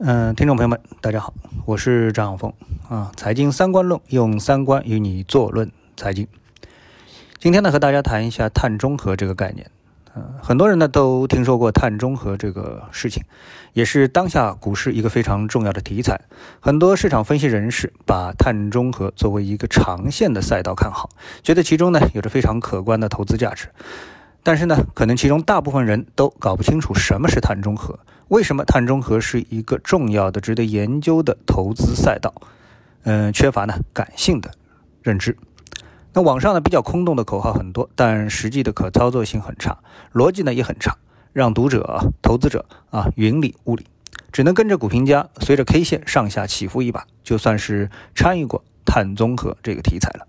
嗯，听众朋友们，大家好，我是张晓峰啊。财经三观论，用三观与你坐论财经。今天呢，和大家谈一下碳中和这个概念。嗯，很多人呢都听说过碳中和这个事情，也是当下股市一个非常重要的题材。很多市场分析人士把碳中和作为一个长线的赛道看好，觉得其中呢有着非常可观的投资价值。但是呢，可能其中大部分人都搞不清楚什么是碳中和。为什么碳中和是一个重要的、值得研究的投资赛道？嗯，缺乏呢感性的认知。那网上呢比较空洞的口号很多，但实际的可操作性很差，逻辑呢也很差，让读者、投资者啊云里雾里，只能跟着股评家随着 K 线上下起伏一把，就算是参与过碳中和这个题材了。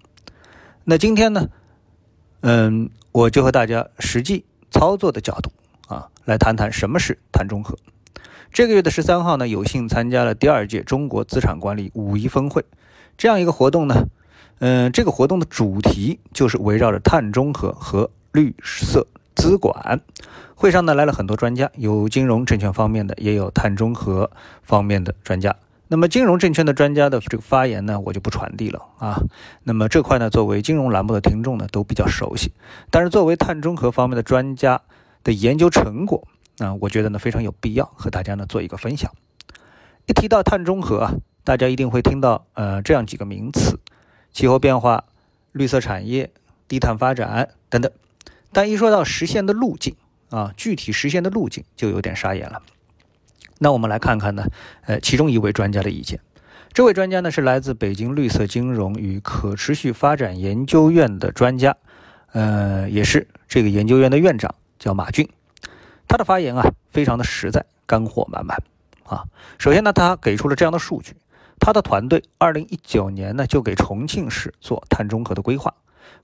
那今天呢，嗯，我就和大家实际操作的角度。啊，来谈谈什么是碳中和。这个月的十三号呢，有幸参加了第二届中国资产管理五一峰会，这样一个活动呢，嗯，这个活动的主题就是围绕着碳中和和绿色资管。会上呢来了很多专家，有金融证券方面的，也有碳中和方面的专家。那么金融证券的专家的这个发言呢，我就不传递了啊。那么这块呢，作为金融栏目的听众呢，都比较熟悉。但是作为碳中和方面的专家，的研究成果啊，我觉得呢非常有必要和大家呢做一个分享。一提到碳中和啊，大家一定会听到呃这样几个名词：气候变化、绿色产业、低碳发展等等。但一说到实现的路径啊，具体实现的路径就有点傻眼了。那我们来看看呢，呃，其中一位专家的意见。这位专家呢是来自北京绿色金融与可持续发展研究院的专家，呃，也是这个研究院的院长。叫马俊，他的发言啊非常的实在，干货满满啊。首先呢，他给出了这样的数据：他的团队二零一九年呢就给重庆市做碳中和的规划，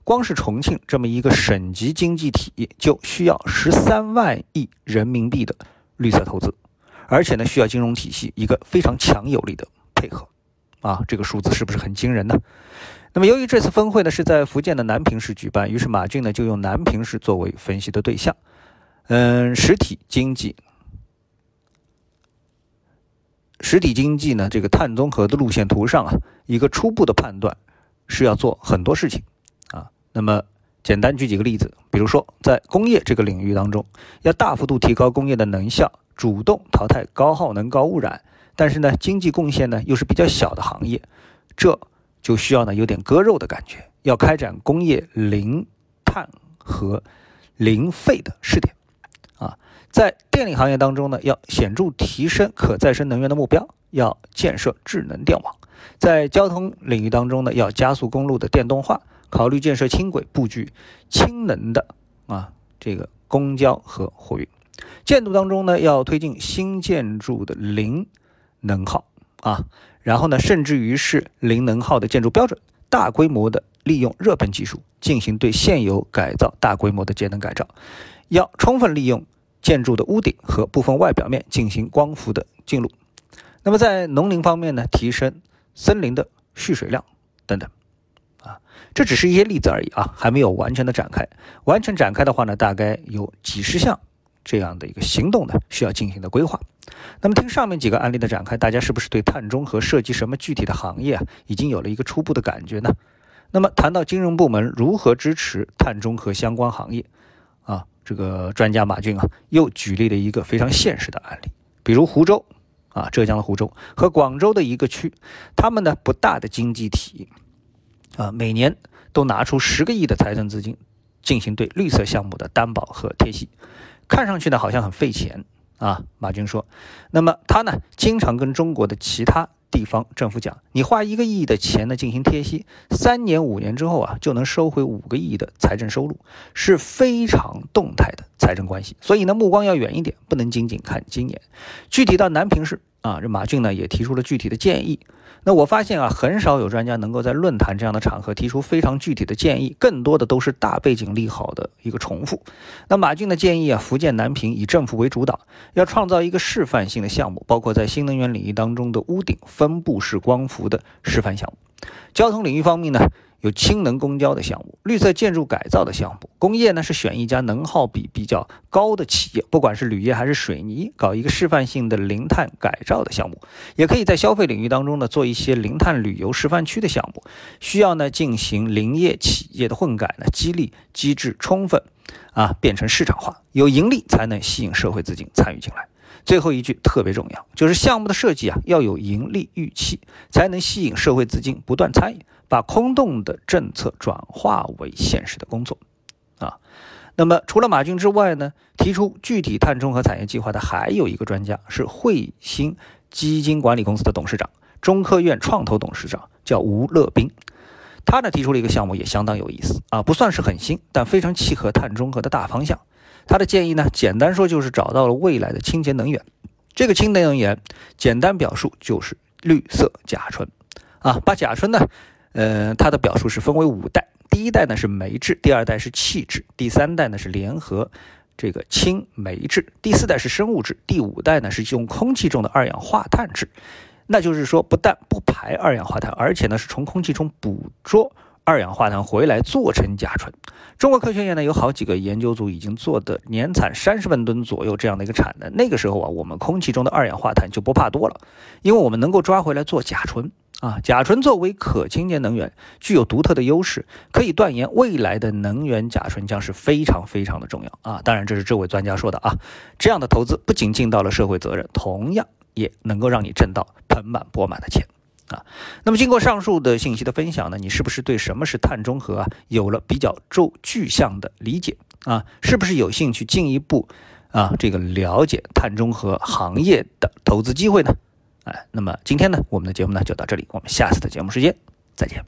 光是重庆这么一个省级经济体就需要十三万亿人民币的绿色投资，而且呢需要金融体系一个非常强有力的配合啊。这个数字是不是很惊人呢？那么由于这次峰会呢是在福建的南平市举办，于是马俊呢就用南平市作为分析的对象。嗯，实体经济，实体经济呢，这个碳综合的路线图上啊，一个初步的判断是要做很多事情啊。那么简单举几个例子，比如说在工业这个领域当中，要大幅度提高工业的能效，主动淘汰高耗能、高污染，但是呢，经济贡献呢又是比较小的行业，这就需要呢有点割肉的感觉，要开展工业零碳和零废的试点。啊，在电力行业当中呢，要显著提升可再生能源的目标，要建设智能电网；在交通领域当中呢，要加速公路的电动化，考虑建设轻轨，布局氢能的啊这个公交和货运；建筑当中呢，要推进新建筑的零能耗啊，然后呢，甚至于是零能耗的建筑标准，大规模的利用热泵技术进行对现有改造，大规模的节能改造。要充分利用建筑的屋顶和部分外表面进行光伏的进入。那么在农林方面呢，提升森林的蓄水量等等。啊，这只是一些例子而已啊，还没有完全的展开。完全展开的话呢，大概有几十项这样的一个行动呢，需要进行的规划。那么听上面几个案例的展开，大家是不是对碳中和涉及什么具体的行业啊，已经有了一个初步的感觉呢？那么谈到金融部门如何支持碳中和相关行业？啊这个专家马俊啊，又举例了一个非常现实的案例，比如湖州啊，浙江的湖州和广州的一个区，他们呢不大的经济体啊，每年都拿出十个亿的财政资金进行对绿色项目的担保和贴息，看上去呢好像很费钱啊。马军说，那么他呢经常跟中国的其他。地方政府讲，你花一个亿的钱呢进行贴息，三年五年之后啊就能收回五个亿的财政收入，是非常动态的财政关系。所以呢，目光要远一点，不能仅仅看今年。具体到南平市啊，这马俊呢也提出了具体的建议。那我发现啊，很少有专家能够在论坛这样的场合提出非常具体的建议，更多的都是大背景利好的一个重复。那马俊的建议啊，福建南平以政府为主导，要创造一个示范性的项目，包括在新能源领域当中的屋顶分布式光伏的示范项目。交通领域方面呢，有氢能公交的项目，绿色建筑改造的项目。工业呢是选一家能耗比比较高的企业，不管是铝业还是水泥，搞一个示范性的零碳改造的项目。也可以在消费领域当中呢做一些零碳旅游示范区的项目，需要呢进行林业企业的混改呢，激励机制充分啊变成市场化，有盈利才能吸引社会资金参与进来。最后一句特别重要，就是项目的设计啊要有盈利预期，才能吸引社会资金不断参与。把空洞的政策转化为现实的工作，啊，那么除了马骏之外呢，提出具体碳中和产业计划的还有一个专家是汇鑫基金管理公司的董事长、中科院创投董事长，叫吴乐斌。他呢提出了一个项目，也相当有意思啊，不算是很新，但非常契合碳中和的大方向。他的建议呢，简单说就是找到了未来的清洁能源。这个清洁能源，简单表述就是绿色甲醇啊，把甲醇呢。呃，它的表述是分为五代，第一代呢是煤制，第二代是气制，第三代呢是联合这个氢煤制，第四代是生物质，第五代呢是用空气中的二氧化碳制。那就是说，不但不排二氧化碳，而且呢是从空气中捕捉二氧化碳回来做成甲醇。中国科学院呢有好几个研究组已经做的年产三十万吨左右这样的一个产能。那个时候啊，我们空气中的二氧化碳就不怕多了，因为我们能够抓回来做甲醇。啊，甲醇作为可清洁能源，具有独特的优势，可以断言未来的能源甲醇将是非常非常的重要啊！当然，这是这位专家说的啊。这样的投资不仅尽到了社会责任，同样也能够让你挣到盆满钵满的钱啊。那么，经过上述的信息的分享呢，你是不是对什么是碳中和啊有了比较周具象的理解啊？是不是有兴趣进一步啊这个了解碳中和行业的投资机会呢？哎，那么今天呢，我们的节目呢就到这里，我们下次的节目时间再见。